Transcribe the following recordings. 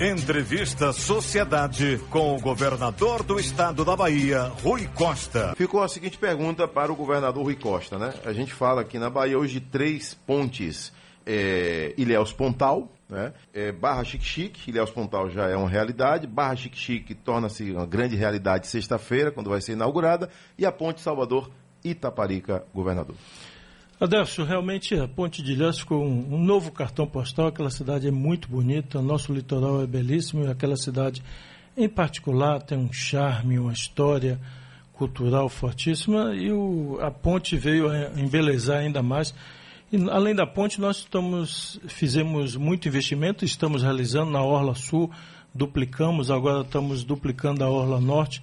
Entrevista Sociedade com o governador do estado da Bahia, Rui Costa. Ficou a seguinte pergunta para o governador Rui Costa, né? A gente fala aqui na Bahia hoje de três pontes. É, Ilhéus Pontal, né? É, Barra Chique-Chique, Ilhéus Pontal já é uma realidade, Barra Chique-Chique torna-se uma grande realidade sexta-feira, quando vai ser inaugurada, e a ponte Salvador Itaparica, governador. Adelso, realmente a Ponte de Ilhéus ficou um, um, novo cartão postal. Aquela cidade é muito bonita, nosso litoral é belíssimo e aquela cidade, em particular, tem um charme, uma história cultural fortíssima e o, a ponte veio a embelezar ainda mais. E, além da ponte, nós estamos, fizemos muito investimento, estamos realizando na Orla Sul, duplicamos, agora estamos duplicando a Orla Norte,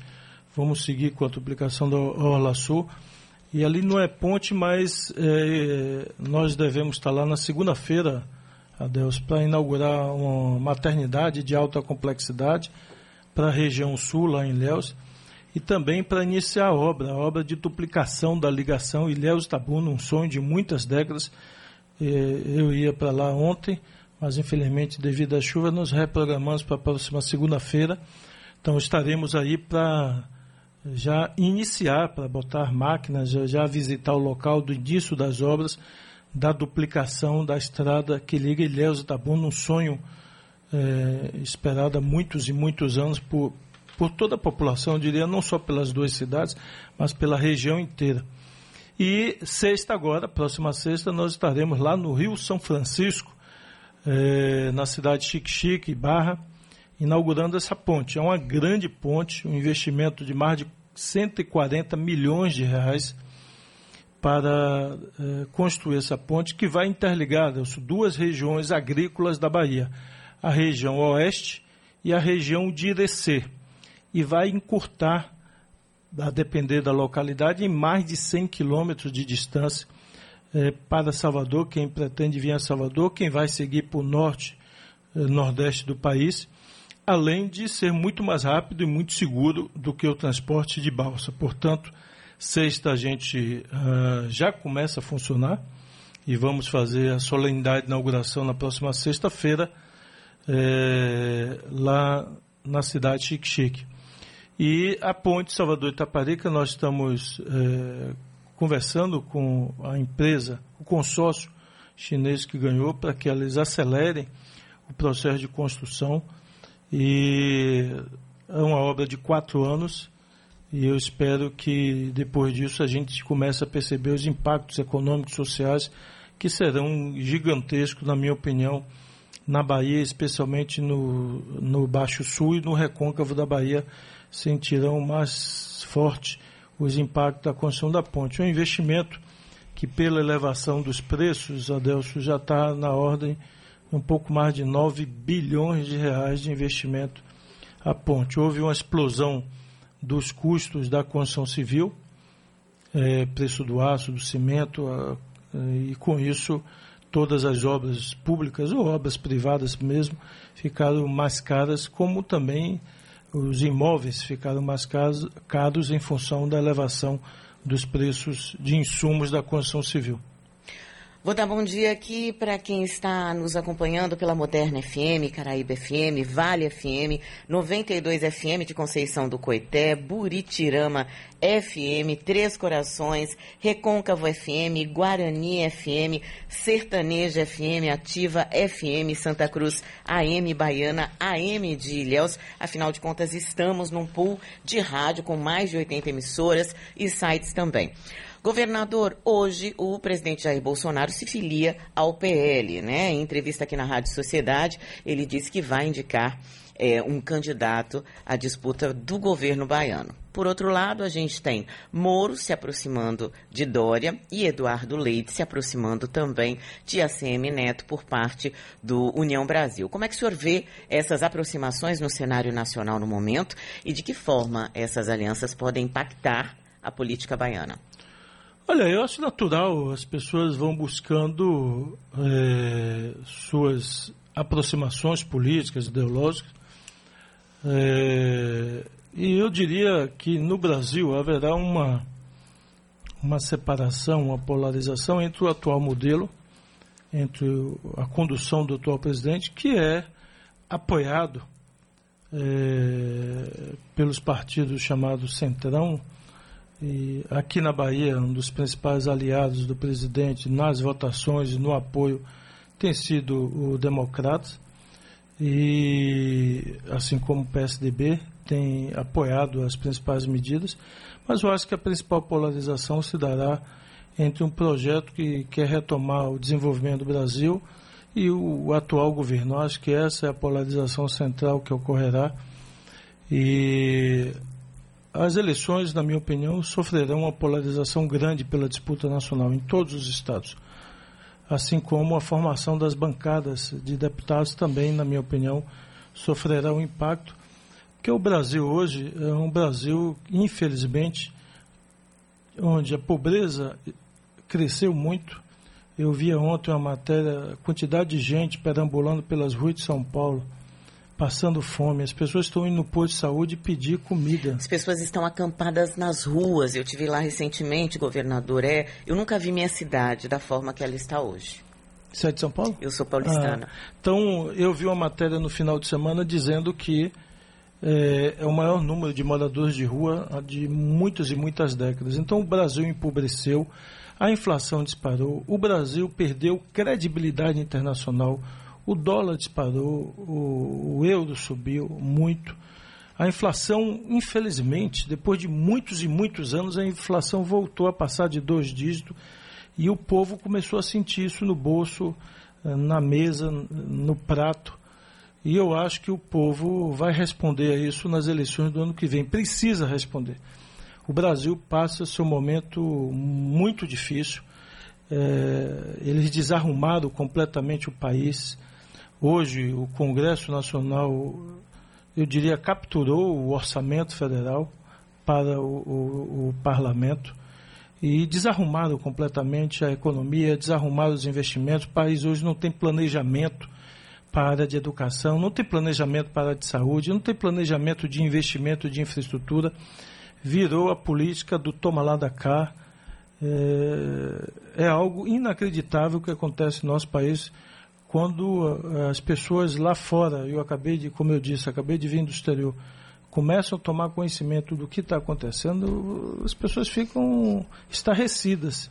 vamos seguir com a duplicação da Orla Sul. E ali não é ponte, mas é, nós devemos estar lá na segunda-feira, Adeus, para inaugurar uma maternidade de alta complexidade para a região sul, lá em Ilhéus, e também para iniciar a obra, a obra de duplicação da ligação Ilhéus-Tabuna, um sonho de muitas décadas. Eu ia para lá ontem, mas infelizmente, devido à chuva, nos reprogramamos para a próxima segunda-feira. Então estaremos aí para já iniciar, para botar máquinas, já, já visitar o local do início das obras da duplicação da estrada que liga Ilhéus e Itabuna, um sonho é, esperado há muitos e muitos anos por, por toda a população, eu diria, não só pelas duas cidades, mas pela região inteira. E sexta agora, próxima sexta, nós estaremos lá no Rio São Francisco, é, na cidade de Chique-Chique, Barra, inaugurando essa ponte. É uma grande ponte, um investimento de mais de 140 milhões de reais para eh, construir essa ponte que vai interligar duas regiões agrícolas da Bahia, a região oeste e a região de Irecê, e vai encurtar, a depender da localidade, em mais de 100 quilômetros de distância eh, para Salvador, quem pretende vir a Salvador, quem vai seguir para o norte, eh, nordeste do país, além de ser muito mais rápido e muito seguro do que o transporte de balsa. Portanto, sexta a gente uh, já começa a funcionar e vamos fazer a solenidade de inauguração na próxima sexta-feira é, lá na cidade de Chique-Chique. E a ponte Salvador Itaparica, nós estamos é, conversando com a empresa, o consórcio chinês que ganhou, para que eles acelerem o processo de construção e é uma obra de quatro anos e eu espero que depois disso a gente comece a perceber os impactos econômicos e sociais que serão gigantescos, na minha opinião, na Bahia, especialmente no, no Baixo Sul e no recôncavo da Bahia, sentirão mais forte os impactos da construção da ponte. É um investimento que, pela elevação dos preços, Adelso, já está na ordem um pouco mais de 9 bilhões de reais de investimento à ponte. Houve uma explosão dos custos da construção civil, é, preço do aço, do cimento, a, e com isso todas as obras públicas ou obras privadas mesmo ficaram mais caras, como também os imóveis ficaram mais caros, caros em função da elevação dos preços de insumos da construção civil. Vou dar bom dia aqui para quem está nos acompanhando pela Moderna FM, Caraíba FM, Vale FM, 92 FM de Conceição do Coité, Buritirama FM, Três Corações, Recôncavo FM, Guarani FM, Sertaneja FM, Ativa FM, Santa Cruz, AM Baiana, AM de Ilhéus. Afinal de contas, estamos num pool de rádio com mais de 80 emissoras e sites também. Governador, hoje o presidente Jair Bolsonaro se filia ao PL, né? Em entrevista aqui na Rádio Sociedade, ele disse que vai indicar é, um candidato à disputa do governo baiano. Por outro lado, a gente tem Moro se aproximando de Dória e Eduardo Leite se aproximando também de ACM Neto por parte do União Brasil. Como é que o senhor vê essas aproximações no cenário nacional no momento e de que forma essas alianças podem impactar a política baiana? Olha, eu acho natural, as pessoas vão buscando é, suas aproximações políticas, ideológicas, é, e eu diria que no Brasil haverá uma, uma separação, uma polarização entre o atual modelo, entre a condução do atual presidente, que é apoiado é, pelos partidos chamados Centrão, e aqui na Bahia, um dos principais aliados do presidente nas votações e no apoio tem sido o Democratas, e assim como o PSDB tem apoiado as principais medidas, mas eu acho que a principal polarização se dará entre um projeto que quer retomar o desenvolvimento do Brasil e o, atual governo. Eu acho que essa é a polarização central que ocorrerá. E as eleições, na minha opinião, sofrerão uma polarização grande pela disputa nacional em todos os estados. Assim como a formação das bancadas de deputados também, na minha opinião, sofrerá um impacto. Porque o Brasil hoje é um Brasil, infelizmente, onde a pobreza cresceu muito. Eu via ontem uma matéria, quantidade de gente perambulando pelas ruas de São Paulo, passando fome. As pessoas estão indo no posto de saúde pedir comida. As pessoas estão acampadas nas ruas. Eu tive lá recentemente, governador. É, eu nunca vi minha cidade da forma que ela está hoje. Você é de São Paulo? Eu sou paulistana. Ah, então, eu vi uma matéria no final de semana dizendo que é, é, o maior número de moradores de rua de muitas e muitas décadas. Então, o Brasil empobreceu a inflação disparou, o Brasil perdeu credibilidade internacional, o dólar disparou, o, o euro subiu muito. A inflação, infelizmente, depois de muitos e muitos anos, a inflação voltou a passar de dois dígitos e o povo começou a sentir isso no bolso, eh, na mesa, no prato. E eu acho que o povo vai responder a isso nas eleições do ano que vem. Precisa responder o Brasil passa seu momento muito difícil. É, eles desarrumaram completamente o país. Hoje, o Congresso Nacional, eu diria, capturou o orçamento federal para o, o, o parlamento e desarrumaram completamente a economia, desarrumaram os investimentos. O país hoje não tem planejamento para a área de educação, não tem planejamento para a área de saúde, não tem planejamento de investimento de infraestrutura virou a política do toma lá da cá. É, é algo inacreditável que acontece no nosso país quando eh, as pessoas lá fora, eu acabei de, como eu disse, acabei de vir do exterior, começam a tomar conhecimento do que está acontecendo, as pessoas ficam estarrecidas.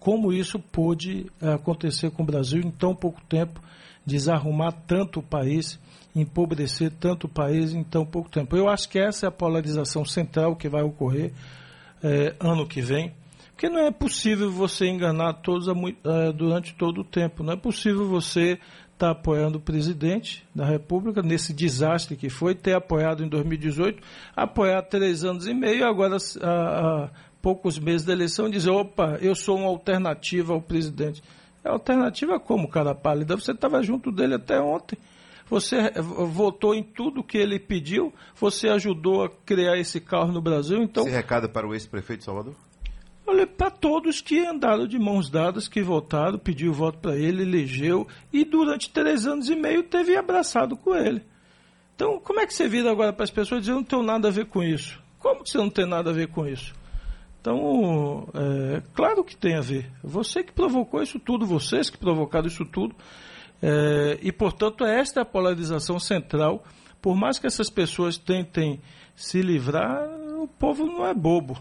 Como isso pôde eh, acontecer com o Brasil em tão pouco tempo, desarrumar tanto o país empobrecer tanto o país em tão pouco tempo. Eu acho que essa é a polarização central que vai ocorrer é, ano que vem, porque não é possível você enganar todos a, é, durante todo o tempo. Não é possível você estar tá apoiando o presidente da República nesse desastre que foi, ter apoiado em 2018, apoiar três anos e meio, agora a, poucos meses da eleição dizer, opa, eu sou uma alternativa ao presidente. É alternativa como, cara pálida? Você estava junto dele até ontem você votou em tudo que ele pediu, você ajudou a criar esse carro no Brasil, então... Esse recado é para o ex-prefeito de Salvador? Olha, para todos que andaram de mãos dadas, que votaram, pediu voto para ele, elegeu, e durante três anos e meio teve abraçado com ele. Então, como é que você vira agora para as pessoas dizer, eu não tenho nada a ver com isso? Como que você não tem nada a ver com isso? Então, é, claro que tem a ver. Você que provocou isso tudo, vocês que provocaram isso tudo. É, e, portanto, esta é a polarização central. Por mais que essas pessoas tentem se livrar, o povo não é bobo.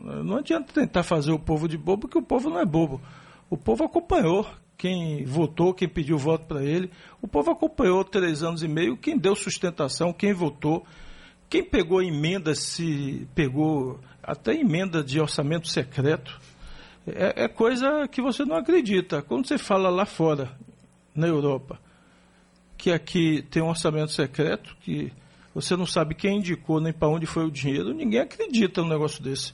Não adianta tentar fazer o povo de bobo, porque o povo não é bobo. O povo acompanhou quem votou, quem pediu voto para ele. O povo acompanhou três anos e meio, quem deu sustentação, quem votou. Quem pegou emenda, se pegou até emenda de orçamento secreto. É, é, coisa que você não acredita. Quando você fala lá fora, na Europa, que aqui tem um orçamento secreto, que você não sabe quem indicou nem para onde foi o dinheiro, ninguém acredita no negócio desse.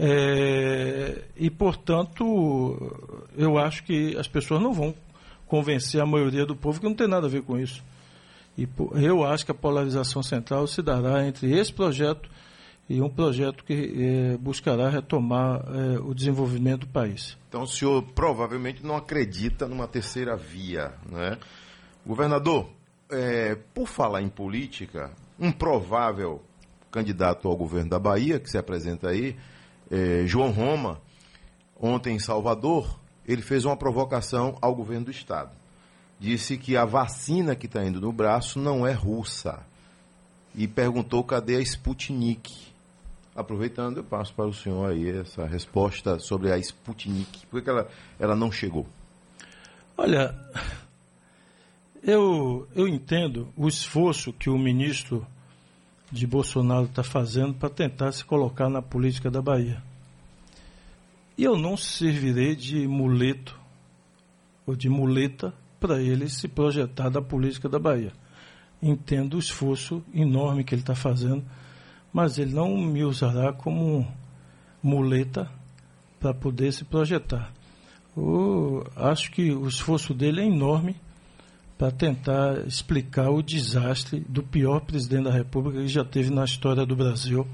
É, e, portanto, eu acho que as pessoas não vão convencer a maioria do povo que não tem nada a ver com isso. E eu acho que a polarização central se dará entre esse projeto e um projeto que é, buscará retomar é, o desenvolvimento do país. Então o senhor provavelmente não acredita numa terceira via, né? Governador, é, por falar em política, um provável candidato ao governo da Bahia, que se apresenta aí, é, João Roma, ontem em Salvador, ele fez uma provocação ao governo do Estado. disse que a vacina que está indo no braço não é russa. E perguntou cadê a Sputnik. Aproveitando, eu passo para o senhor aí essa resposta sobre a Sputnik. Por que ela, ela não chegou? Olha, eu, eu entendo o esforço que o ministro de Bolsonaro está fazendo para tentar se colocar na política da Bahia. E eu não servirei de muleto ou de muleta para ele se projetar da política da Bahia. Entendo o esforço enorme que ele está fazendo, mas ele não me usará como muleta para poder se projetar. Eu acho que o esforço dele é enorme para tentar explicar o desastre do pior presidente da República que já teve na história do Brasil.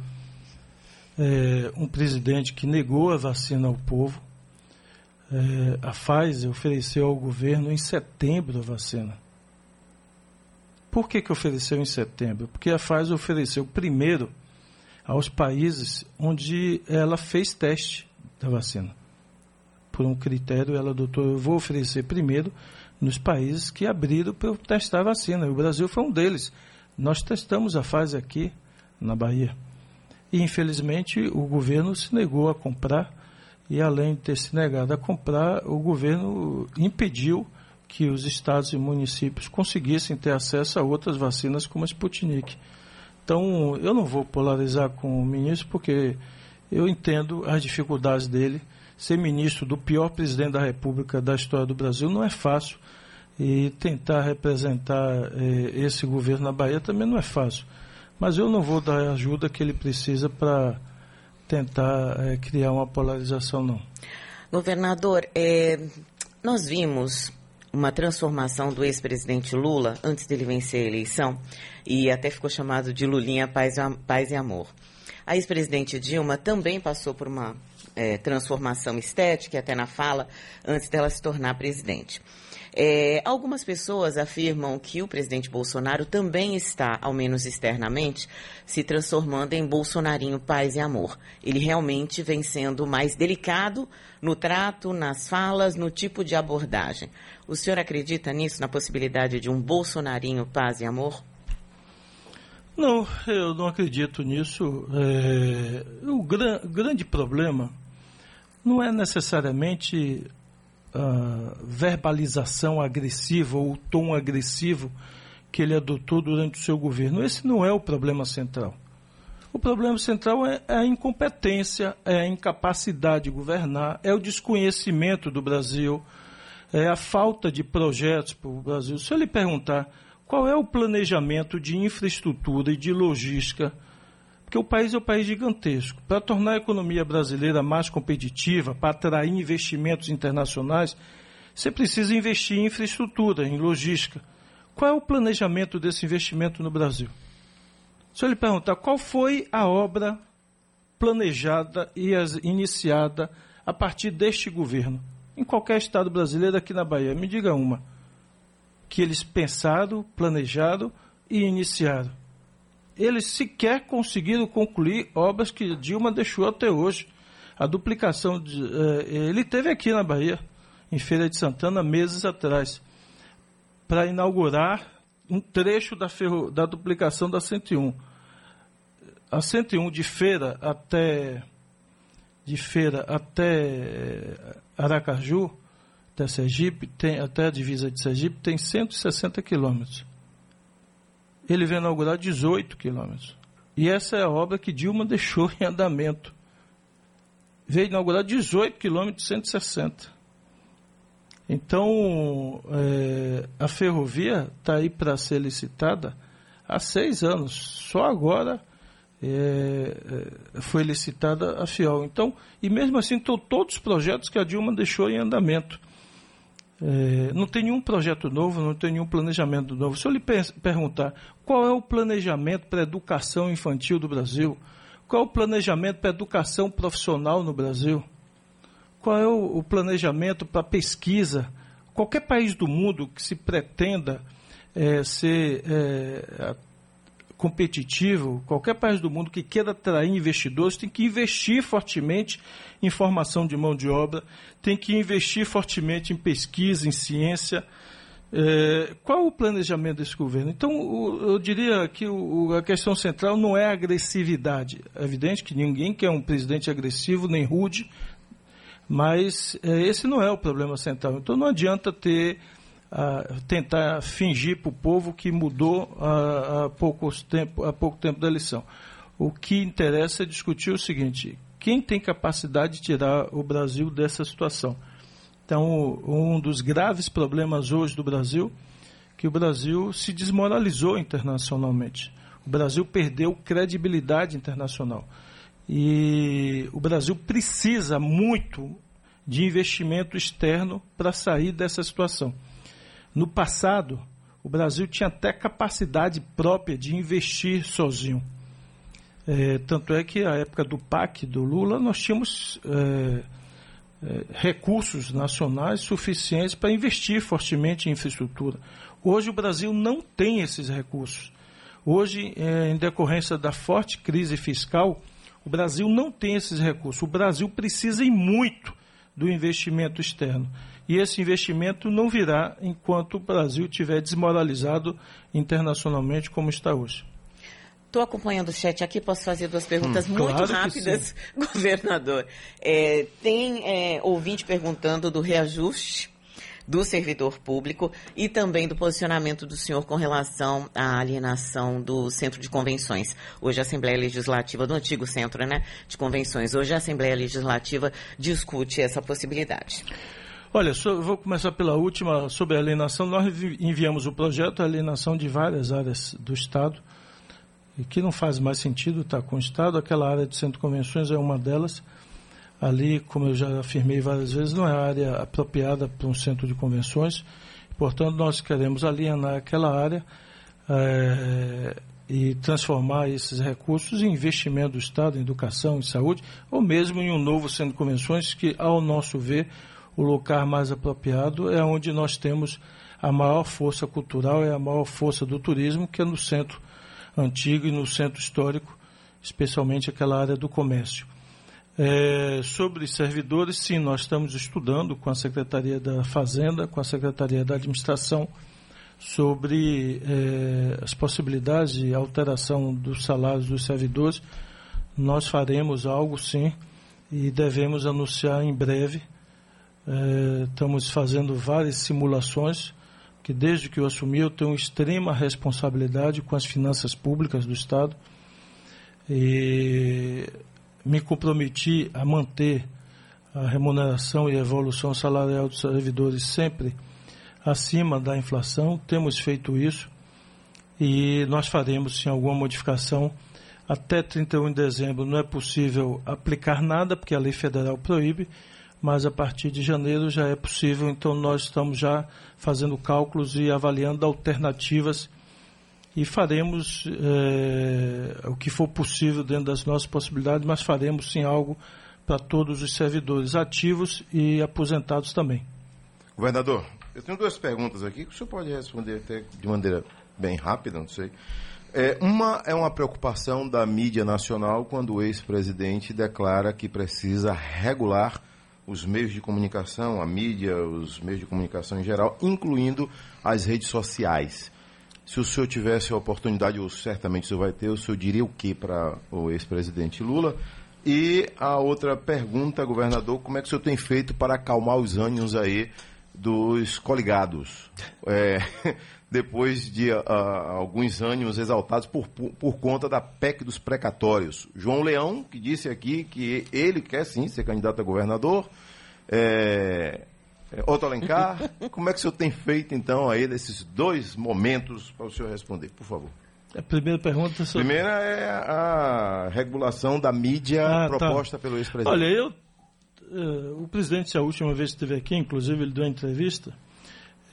É, um presidente que negou a vacina ao povo, é, a Pfizer ofereceu ao governo em setembro a vacina. Por que, que ofereceu em setembro? Porque a Pfizer ofereceu primeiro aos países onde ela fez teste da vacina. Por um critério, ela adotou: eu vou oferecer primeiro nos países que abriram para testar vacina. O Brasil foi um deles. Nós testamos a Pfizer aqui na Bahia. E, infelizmente, o governo se negou a comprar e além de ter se negado a comprar, o governo impediu que os estados e municípios conseguissem ter acesso a outras vacinas como a Sputnik. Então, eu não vou polarizar com o ministro porque eu entendo as dificuldades dele. Ser ministro do pior presidente da República da história do Brasil não é fácil e tentar representar eh, esse governo na Bahia também não é fácil. Mas eu não vou dar a ajuda que ele precisa para tentar é, criar uma polarização, não. Governador, é, nós vimos uma transformação do ex-presidente Lula antes dele vencer a eleição e até ficou chamado de Lulinha Paz, Paz e Amor. A ex-presidente Dilma também passou por uma é, transformação estética, até na fala, antes dela se tornar presidente. É, algumas pessoas afirmam que o presidente Bolsonaro também está, ao menos externamente, se transformando em Bolsonarinho paz e amor. Ele realmente vem sendo mais delicado no trato, nas falas, no tipo de abordagem. O senhor acredita nisso, na possibilidade de um Bolsonarinho paz e amor? Não, eu não acredito nisso. É, o gran, grande problema não é necessariamente a verbalização agressiva ou tom agressivo que ele adotou durante o seu governo. Esse não é o problema central. O problema central é, é a incompetência, é a incapacidade de governar, é o desconhecimento do Brasil, é a falta de projetos para o Brasil. Se eu lhe perguntar qual é o planejamento de infraestrutura e de logística porque o país é um país gigantesco. Para tornar a economia brasileira mais competitiva, para atrair investimentos internacionais, você precisa investir em infraestrutura, em logística. Qual é o planejamento desse investimento no Brasil? Se eu lhe perguntar qual foi a obra planejada e iniciada a partir deste governo, em qualquer estado brasileiro aqui na Bahia, me diga uma que eles pensaram, planejaram e iniciaram eles sequer conseguiram concluir obras que Dilma deixou até hoje. A duplicação de, eh, ele teve aqui na Bahia, em Feira de Santana, meses atrás, para inaugurar um trecho da, ferro, da duplicação da 101. A 101 de Feira até de Feira até Aracaju, até Sergipe, tem, até a divisa de Sergipe, tem 160 quilômetros ele vai inaugurar 18 quilômetros. E essa é a obra que Dilma deixou em andamento. Veio inaugurar 18 quilômetros 160. Então, é, a ferrovia está aí para ser licitada há seis anos. Só agora é, é, foi licitada a FIOL. Então, e mesmo assim, estão todos os projetos que a Dilma deixou em andamento. É, não tem nenhum projeto novo, não tem nenhum planejamento novo. Se eu lhe per perguntar qual é o planejamento para a educação infantil do Brasil, qual é o planejamento para a educação profissional no Brasil, qual é o, o planejamento para a pesquisa, qualquer país do mundo que se pretenda é, ser é, competitivo, qualquer país do mundo que queira atrair investidores tem que investir fortemente em formação de mão de obra, tem que investir fortemente em pesquisa, em ciência. É, qual o planejamento desse governo? Então, o, eu diria que o, a questão central não é a agressividade. É evidente que ninguém quer um presidente agressivo nem rude, mas é, esse não é o problema central. Então, não adianta ter tentar fingir para o povo que mudou há, poucos tempo, há pouco tempo da eleição. O que interessa é discutir o seguinte: quem tem capacidade de tirar o Brasil dessa situação? Então, um dos graves problemas hoje do Brasil que o Brasil se desmoralizou internacionalmente. O Brasil perdeu credibilidade internacional. E o Brasil precisa muito de investimento externo para sair dessa situação. No passado, o Brasil tinha até capacidade própria de investir sozinho. É, tanto é que a época do PAC, do Lula, nós tínhamos é, é, recursos nacionais suficientes para investir fortemente em infraestrutura. Hoje o Brasil não tem esses recursos. Hoje, é, em decorrência da forte crise fiscal, o Brasil não tem esses recursos. O Brasil precisa e muito do investimento externo. E esse investimento não virá enquanto o Brasil estiver desmoralizado internacionalmente como está hoje. Estou acompanhando o chat aqui, posso fazer duas perguntas hum, muito claro rápidas, governador. É, tem é, ouvinte perguntando do reajuste do servidor público e também do posicionamento do senhor com relação à alienação do Centro de Convenções. Hoje a Assembleia Legislativa, do antigo Centro né, de Convenções, hoje a Assembleia Legislativa discute essa possibilidade. Olha, vou começar pela última, sobre a alienação. Nós enviamos o projeto de alienação de várias áreas do Estado e que não faz mais sentido estar com o Estado. Aquela área de centro de convenções é uma delas. Ali, como eu já afirmei várias vezes, não é área apropriada para um centro de convenções. Portanto, nós queremos alienar aquela área é, e transformar esses recursos em investimento do Estado em educação, em saúde, ou mesmo em um novo centro de convenções que, ao nosso ver, o lugar mais apropriado é onde nós temos a maior força cultural, é a maior força do turismo, que é no centro antigo e no centro histórico, especialmente aquela área do comércio. É, sobre servidores, sim, nós estamos estudando com a Secretaria da Fazenda, com a Secretaria da Administração, sobre é, as possibilidades de alteração dos salários dos servidores. Nós faremos algo, sim, e devemos anunciar em breve. É, estamos fazendo várias simulações que desde que eu assumi eu tenho extrema responsabilidade com as finanças públicas do Estado e me comprometi a manter a remuneração e a evolução salarial dos servidores sempre acima da inflação. Temos feito isso e nós faremos sim alguma modificação. Até 31 de dezembro não é possível aplicar nada, porque a lei federal proíbe, mas a partir de janeiro já é possível, então nós estamos já fazendo cálculos e avaliando alternativas e faremos é, o que for possível dentro das nossas possibilidades, mas faremos sim algo para todos os servidores ativos e aposentados também. Governador, eu tenho duas perguntas aqui que o senhor pode responder até de maneira bem rápida, não sei. É, uma é uma preocupação da mídia nacional quando o ex-presidente declara que precisa regular os meios de comunicação, a mídia, os meios de comunicação em geral, incluindo as redes sociais. Se o senhor tivesse a oportunidade, ou certamente o senhor vai ter, o senhor diria o que para o ex-presidente Lula? E a outra pergunta, governador, como é que o senhor tem feito para acalmar os ânimos aí dos coligados? É, depois de uh, alguns ânimos exaltados por, por, por, conta da PEC dos precatórios. João Leão, que disse aqui que ele quer sim ser candidato a governador. É, é, Otto Alencar, como é que o senhor tem feito então aí desses dois momentos para o senhor responder, por favor? A primeira pergunta sobre... Primeira é a regulação da mídia ah, tá. proposta tá. pelo ex-presidente. Olha, eu, uh, o presidente, a última vez que esteve aqui, inclusive ele deu uma entrevista,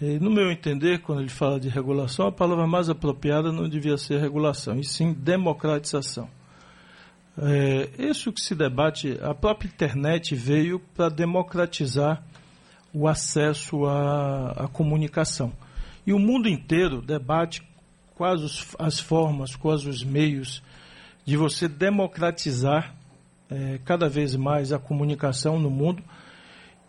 e, no meu entender, quando ele fala de regulação, a palavra mais apropriada não devia ser regulação, e sim democratização. É, isso que se debate, a própria internet veio para democratizar o acesso à, à, comunicação. E o mundo inteiro debate quais os, as formas, quais os meios de você democratizar é, cada vez mais a comunicação no mundo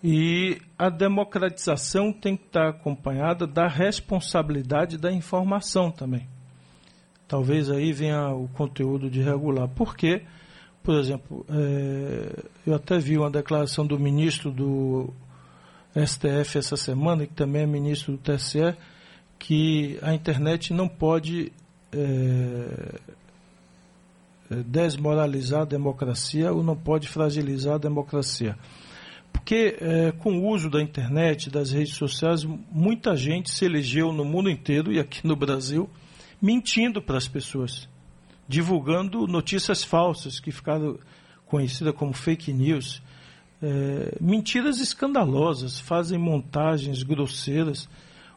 E a democratização tem que estar acompanhada da responsabilidade da informação também. Talvez aí venha o conteúdo de regular. Porque, por exemplo, é, eu até vi uma declaração do ministro do STF essa semana, que também é ministro do TSE, que a internet não pode é, desmoralizar a democracia ou não pode fragilizar a democracia. Porque é, com o uso da internet, das redes sociais, muita gente se elegeu no mundo inteiro e aqui no Brasil mentindo para as pessoas, divulgando notícias falsas que ficaram conhecidas como fake news. É, mentiras escandalosas, fazem montagens grosseiras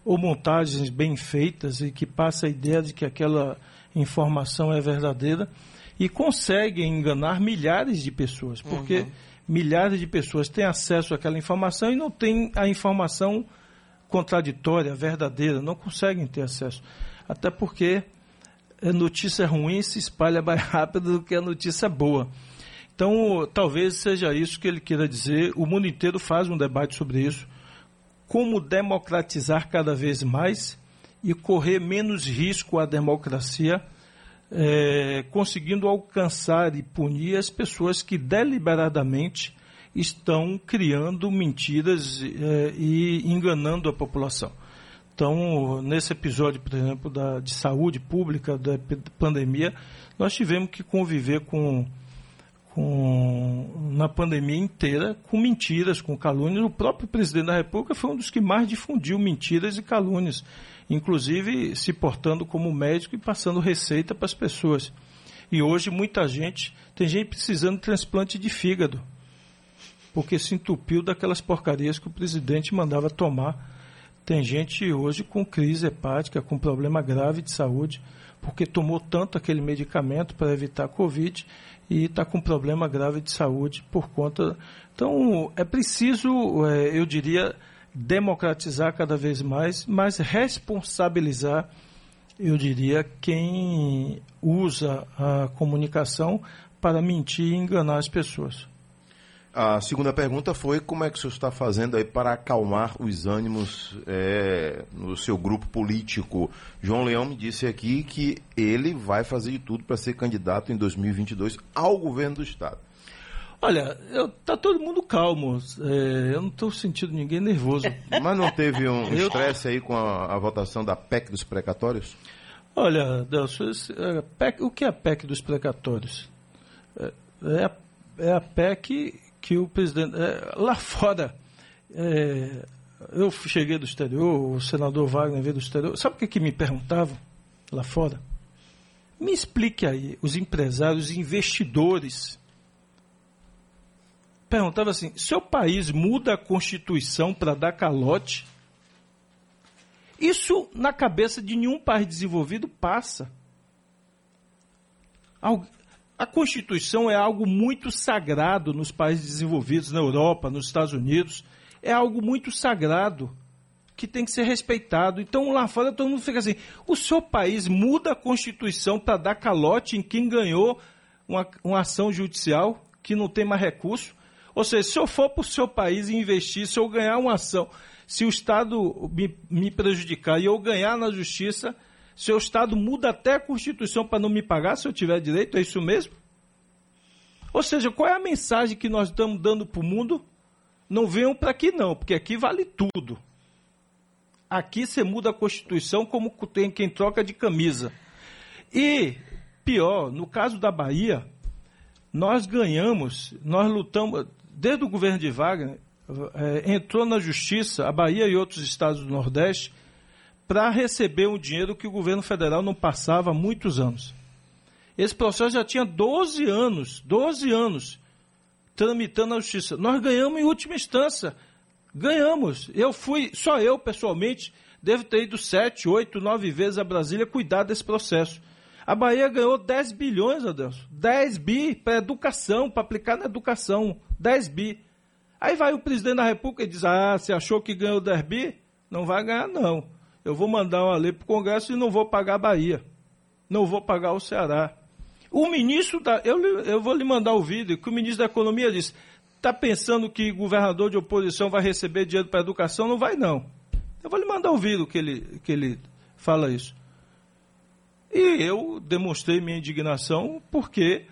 ou montagens bem feitas e que passa a ideia de que aquela informação é verdadeira e conseguem enganar milhares de pessoas, porque uhum. milhares de pessoas têm acesso àquela informação e não têm a informação contraditória, verdadeira, não conseguem ter acesso. Até porque a notícia ruim se espalha mais rápido do que a notícia boa. Então, talvez seja isso que ele queira dizer. O mundo inteiro faz um debate sobre isso como democratizar cada vez mais e correr menos risco à democracia, é, conseguindo alcançar e punir as pessoas que deliberadamente estão criando mentiras é, e enganando a população. Então, nesse episódio, por exemplo, da, de saúde pública, da pandemia, nós tivemos que conviver com com, na pandemia inteira com mentiras, com calúnias. O próprio presidente da República foi um dos que mais difundiu mentiras e calúnias, inclusive se portando como médico e passando receita para as pessoas. E hoje muita gente, tem gente precisando de transplante de fígado, porque se entupiu daquelas porcarias que o presidente mandava tomar. Tem gente hoje com crise hepática, com problema grave de saúde, porque tomou tanto aquele medicamento para evitar a Covid e está com problema grave de saúde por conta. Então, é preciso, é, eu diria, democratizar cada vez mais, mas responsabilizar, eu diria, quem usa a comunicação para mentir e enganar as pessoas. A segunda pergunta foi como é que o senhor está fazendo aí para acalmar os ânimos é, no seu grupo político. João Leão me disse aqui que ele vai fazer de tudo para ser candidato em 2022 ao governo do Estado. Olha, está todo mundo calmo. É, eu não estou sentindo ninguém nervoso. Mas não teve um estresse aí com a, a, votação da PEC dos precatórios? Olha, Delcio, é, PEC, o que é a PEC dos precatórios? É, é a, é a PEC que o presidente. É, lá fora, é, eu cheguei do exterior, o senador Wagner veio do exterior. Sabe o que, que me perguntavam lá fora? Me explique aí, os empresários, os investidores. Perguntava assim: seu país muda a Constituição para dar calote? Isso na cabeça de nenhum país desenvolvido passa. A Constituição é algo muito sagrado nos países desenvolvidos, na Europa, nos Estados Unidos. É algo muito sagrado que tem que ser respeitado. Então lá fora todo mundo fica assim: o seu país muda a Constituição para dar calote em quem ganhou uma, uma ação judicial que não tem mais recurso? Ou seja, se eu for para o seu país e investir, se eu ganhar uma ação, se o Estado me, me prejudicar e eu ganhar na justiça, seu Estado muda até a Constituição para não me pagar se eu tiver direito, é isso mesmo? Ou seja, qual é a mensagem que nós estamos dando para o mundo? Não venham para aqui não, porque aqui vale tudo. Aqui você muda a Constituição como tem quem troca de camisa. E, pior, no caso da Bahia, nós ganhamos, nós lutamos, desde o governo de Wagner, é, entrou na justiça, a Bahia e outros estados do Nordeste, para receber um dinheiro que o governo federal não passava há muitos anos. Esse processo já tinha 12 anos, 12 anos, tramitando na justiça. Nós ganhamos em última instância. Ganhamos. Eu fui, só eu pessoalmente, devo ter ido 7, 8, 9 vezes a Brasília cuidar desse processo. A Bahia ganhou 10 bilhões, Adelson. 10 bi para educação, para aplicar na educação. 10 bi. Aí vai o presidente da República e diz: Ah, você achou que ganhou 10 bi? Não vai ganhar, não eu vou mandar uma lei para o Congresso e não vou pagar a Bahia. Não vou pagar o Ceará. O ministro da. Eu, eu vou lhe mandar o vídeo que o ministro da Economia disse: Está pensando que governador de oposição vai receber dinheiro para educação? Não vai, não. Eu vou lhe mandar um vídeo que ele, que ele fala isso. E eu demonstrei minha indignação porque,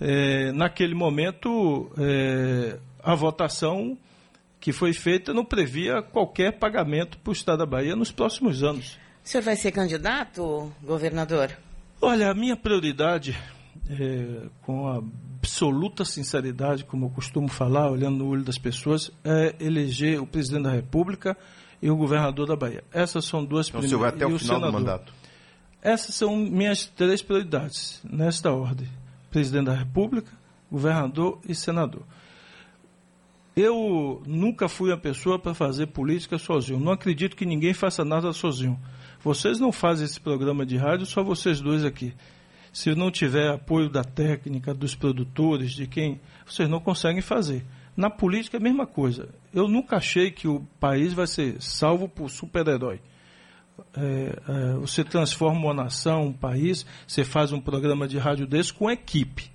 é, naquele momento, é, a votação que foi feita não previa qualquer pagamento para o Estado da Bahia nos próximos anos. O senhor vai ser candidato, governador? Olha, a minha prioridade, é, com absoluta sinceridade, como eu costumo falar, olhando no olho das pessoas, é eleger o presidente da República e o governador da Bahia. Essas são duas então, primeiras. Então, vai até o final senador. do mandato. Essas são minhas três prioridades, nesta ordem: presidente da República, governador e senador. Eu nunca fui uma pessoa para fazer política sozinho. Não acredito que ninguém faça nada sozinho. Vocês não fazem esse programa de rádio, só vocês dois aqui. Se não tiver apoio da técnica, dos produtores, de quem, vocês não conseguem fazer. Na política é a mesma coisa. Eu nunca achei que o país vai ser salvo por super-herói. É, é, você transforma uma nação, um país, você faz um programa de rádio desse com equipe.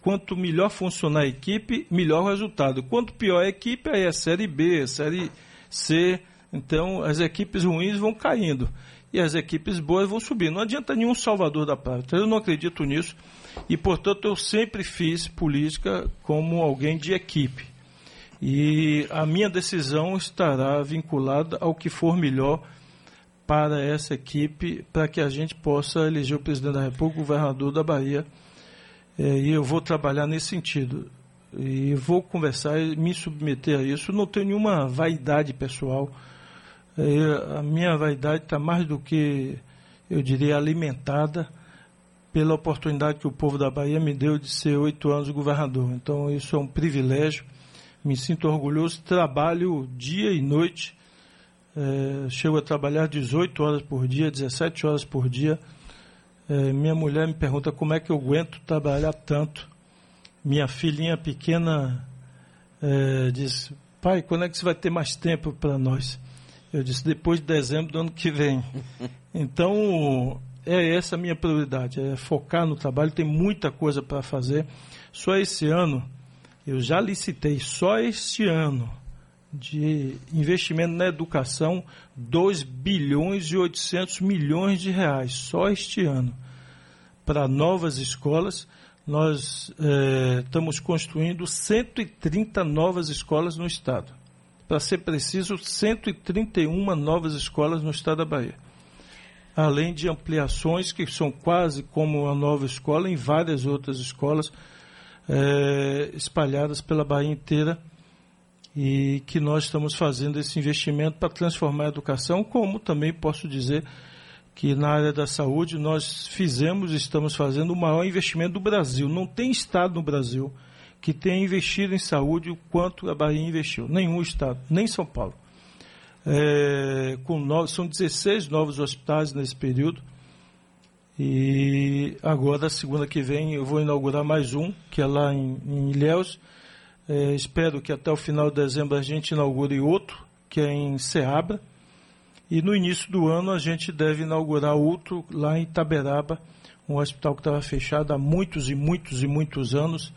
Quanto melhor funcionar a equipe, melhor o resultado. Quanto pior a equipe, aí é Série B, Série C. Então, as equipes ruins vão caindo e as equipes boas vão subir. Não adianta nenhum salvador da pátria. Eu não acredito nisso e, portanto, eu sempre fiz política como alguém de equipe. E a minha decisão estará vinculada ao que for melhor para essa equipe, para que a gente possa eleger o presidente da República, o governador da Bahia. É, e eu vou trabalhar nesse sentido. E vou conversar e me submeter a isso. Não tenho nenhuma vaidade pessoal. É, a minha vaidade está mais do que, eu diria, alimentada pela oportunidade que o povo da Bahia me deu de ser oito anos governador. Então, isso é um privilégio. Me sinto orgulhoso. Trabalho dia e noite. É, chego a trabalhar 18 horas por dia, 17 horas por dia. É, minha mulher me pergunta como é que eu aguento trabalhar tanto. Minha filhinha pequena é, diz: Pai, quando é que você vai ter mais tempo para nós? Eu disse: Depois de dezembro do ano que vem. Então, é essa a minha prioridade, é focar no trabalho, tem muita coisa para fazer. Só esse ano, eu já licitei, só este ano, de investimento na educação, 2 bilhões e 800 milhões de reais, só este ano. Para novas escolas, nós é, estamos construindo 130 novas escolas no Estado. Para ser preciso, 131 novas escolas no Estado da Bahia além de ampliações que são quase como uma nova escola em várias outras escolas é, espalhadas pela Bahia inteira e que nós estamos fazendo esse investimento para transformar a educação, como também posso dizer que na área da saúde nós fizemos e estamos fazendo o maior investimento do Brasil. Não tem estado no Brasil que tenha investido em saúde o quanto a Bahia investiu. Nenhum estado, nem São Paulo é, com no, são 16 novos hospitais nesse período. E agora, segunda que vem, eu vou inaugurar mais um, que é lá em, em Ilhéus. É, espero que até o final de dezembro a gente inaugure outro, que é em Ceabra. E no início do ano a gente deve inaugurar outro lá em Itaberaba, um hospital que estava fechado há muitos e muitos e muitos anos.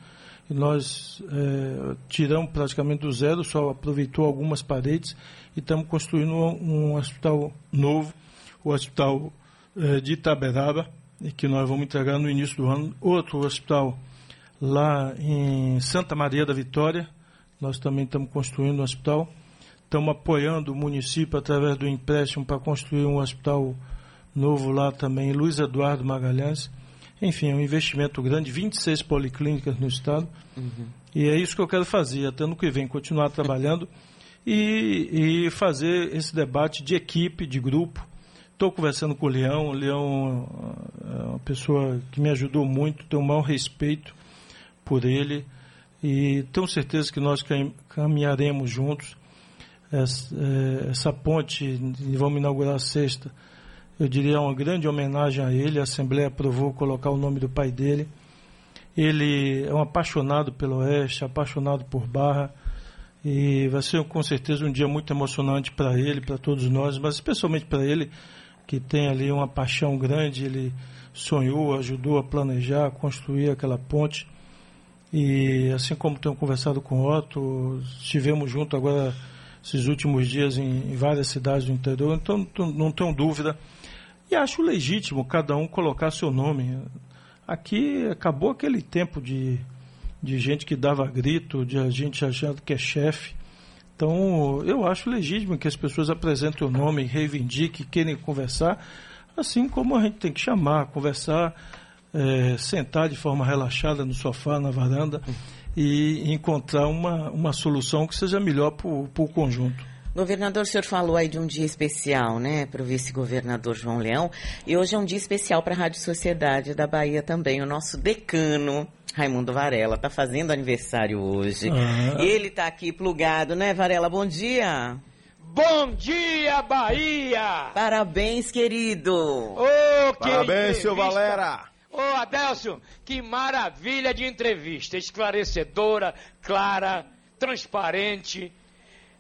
E nós é, tiramos praticamente do zero, só aproveitou algumas paredes e estamos construindo um, um hospital novo, o Hospital eh, de Itaberaba, que nós vamos entregar no início do ano. Outro hospital lá em Santa Maria da Vitória, nós também estamos construindo um hospital. Estamos apoiando o município através do empréstimo para construir um hospital novo lá também, Luiz Eduardo Magalhães. Enfim, é um investimento grande, 26 policlínicas no estado. Uhum. E é isso que eu quero fazer, até no que vem, continuar trabalhando e, e fazer esse debate de equipe, de grupo. Estou conversando com o Leão, o Leão é uma pessoa que me ajudou muito, tenho o maior respeito por ele e tenho certeza que nós caminharemos juntos. Essa, é, essa ponte, vamos inaugurar sexta, eu diria uma grande homenagem a ele. A Assembleia aprovou colocar o nome do pai dele. Ele é um apaixonado pelo Oeste, apaixonado por Barra. E vai ser com certeza um dia muito emocionante para ele, para todos nós, mas especialmente para ele, que tem ali uma paixão grande. Ele sonhou, ajudou a planejar, construir aquela ponte. E assim como tenho conversado com o Otto, estivemos junto agora esses últimos dias em, em várias cidades do interior, então não tenho dúvida. E acho legítimo cada um colocar seu nome. Aqui acabou aquele tempo de, de gente que dava grito, de gente achando que é chefe. Então, eu acho legítimo que as pessoas apresentem o nome, reivindiquem, querem conversar, assim como a gente tem que chamar, conversar, é, sentar de forma relaxada no sofá, na varanda e encontrar uma, uma solução que seja melhor para o conjunto. Governador, o senhor falou aí de um dia especial, né, para o vice-governador João Leão, e hoje é um dia especial para a Rádio Sociedade da Bahia também. O nosso decano, Raimundo Varela está fazendo aniversário hoje. Ah. Ele está aqui plugado, né, Varela? Bom dia. Bom dia, Bahia! Parabéns, querido! Oh, Parabéns, seu Valera! Ô, oh, Adelson, que maravilha de entrevista! Esclarecedora, clara, transparente.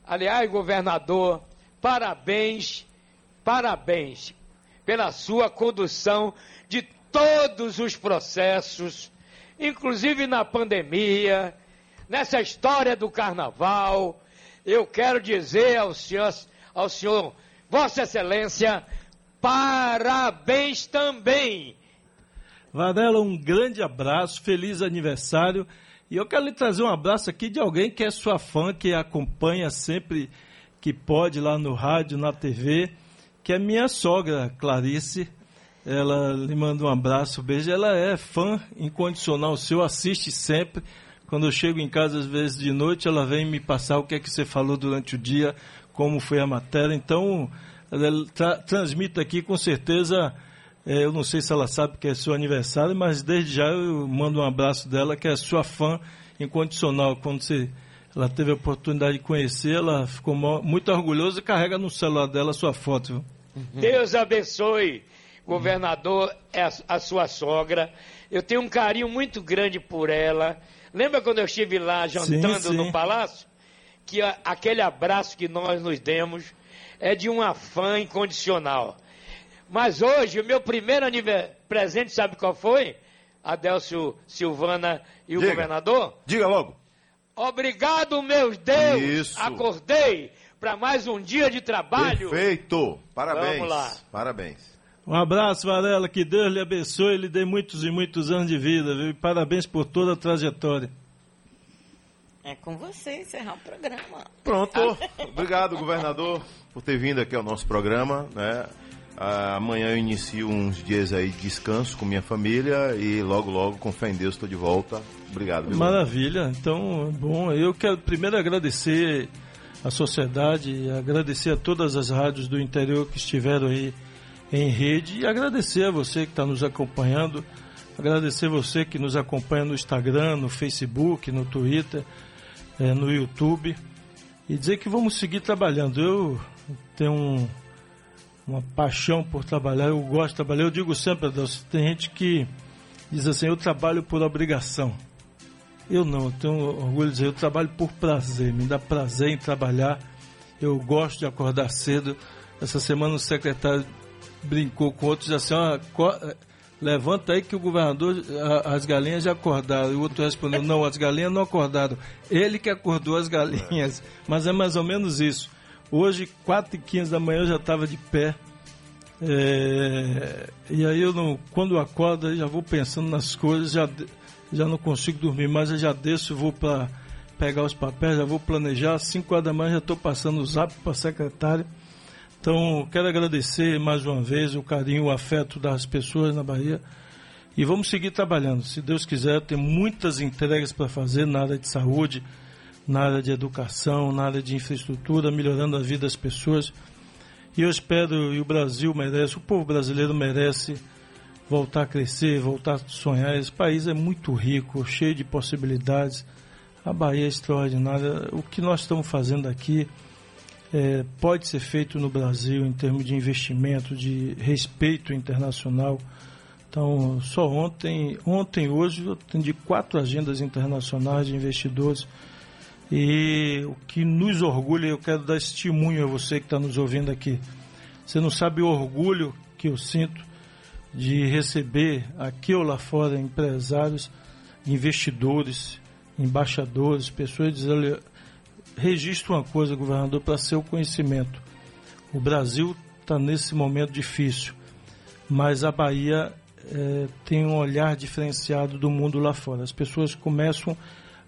Aliás, governador, parabéns, parabéns pela sua condução de todos os processos inclusive na pandemia, nessa história do carnaval. Eu quero dizer ao senhor, ao senhor, Vossa Excelência, parabéns também. Varela, um grande abraço, feliz aniversário. E eu quero lhe trazer um abraço aqui de alguém que é sua fã, que acompanha sempre que pode lá no rádio, na TV, que é minha sogra, Clarice. Ela lhe manda um abraço, um beijo. Ela é fã incondicional seu, assiste sempre. Quando eu chego em casa, às vezes de noite, ela vem me passar o que é que você falou durante o dia, como foi a matéria. Então, ela tra transmite aqui com certeza. É, eu não sei se ela sabe que é seu aniversário, mas desde já eu mando um abraço dela, que é sua fã incondicional. Quando você, ela teve a oportunidade de conhecer, ela ficou muito orgulhosa e carrega no celular dela a sua foto. Viu? Deus abençoe governador é a, a sua sogra. Eu tenho um carinho muito grande por ela. Lembra quando eu estive lá jantando sim, sim. no palácio? Que a, aquele abraço que nós nos demos é de uma fã incondicional. Mas hoje, o meu primeiro presente, sabe qual foi? Adelcio Silvana e o Diga. governador? Diga logo. Obrigado, meus Deus. Isso. Acordei para mais um dia de trabalho. Perfeito. Parabéns. Vamos lá. Parabéns. Um abraço, Varela, que Deus lhe abençoe e lhe dê muitos e muitos anos de vida, viu? E parabéns por toda a trajetória. É com você encerrar o programa. Pronto. Obrigado, governador, por ter vindo aqui ao nosso programa, né? Ah, amanhã eu inicio uns dias aí de descanso com minha família e logo, logo, com fé em Deus, estou de volta. Obrigado. Maravilha. Então, bom, eu quero primeiro agradecer a sociedade, agradecer a todas as rádios do interior que estiveram aí em rede e agradecer a você que está nos acompanhando, agradecer você que nos acompanha no Instagram, no Facebook, no Twitter, é, no YouTube e dizer que vamos seguir trabalhando. Eu tenho um, uma paixão por trabalhar, eu gosto de trabalhar. Eu digo sempre, Deus, tem gente que diz assim: eu trabalho por obrigação. Eu não, eu tenho orgulho de dizer, eu trabalho por prazer, me dá prazer em trabalhar. Eu gosto de acordar cedo. Essa semana o secretário brincou com outros assim, ó, levanta aí que o governador, as galinhas já acordaram. E o outro respondeu, não, as galinhas não acordaram. Ele que acordou as galinhas. Mas é mais ou menos isso. Hoje, 4 e 15 da manhã, eu já estava de pé. É, e aí eu não, quando eu acordo, eu já vou pensando nas coisas, já, já não consigo dormir mais, eu já desço, vou para pegar os papéis, já vou planejar. Às 5 horas da manhã já estou passando o zap para a secretária então, quero agradecer mais uma vez o carinho, o afeto das pessoas na Bahia. E vamos seguir trabalhando. Se Deus quiser, tem muitas entregas para fazer na área de saúde, na área de educação, na área de infraestrutura, melhorando a vida das pessoas. E eu espero, e o Brasil merece, o povo brasileiro merece voltar a crescer, voltar a sonhar. Esse país é muito rico, cheio de possibilidades. A Bahia é extraordinária. O que nós estamos fazendo aqui é, pode ser feito no Brasil em termos de investimento, de respeito internacional. Então, só ontem, ontem hoje, eu atendi quatro agendas internacionais de investidores. E o que nos orgulha, eu quero dar esse testemunho a você que está nos ouvindo aqui. Você não sabe o orgulho que eu sinto de receber aqui ou lá fora empresários investidores, embaixadores, pessoas dizendo, registra uma coisa, governador, para seu conhecimento. O Brasil está nesse momento difícil, mas a Bahia é, tem um olhar diferenciado do mundo lá fora. As pessoas começam a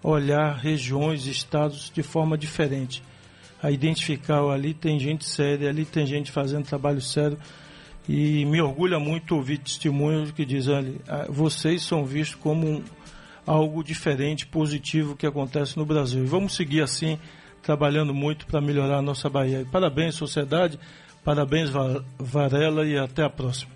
olhar regiões, estados de forma diferente, a identificar ali tem gente séria, ali tem gente fazendo trabalho sério e me orgulha muito ouvir testemunhos que dizem, ah, vocês são vistos como um, algo diferente, positivo que acontece no Brasil. E vamos seguir assim, trabalhando muito para melhorar a nossa Bahia. Parabéns, sociedade, parabéns, Varela, e até a próxima.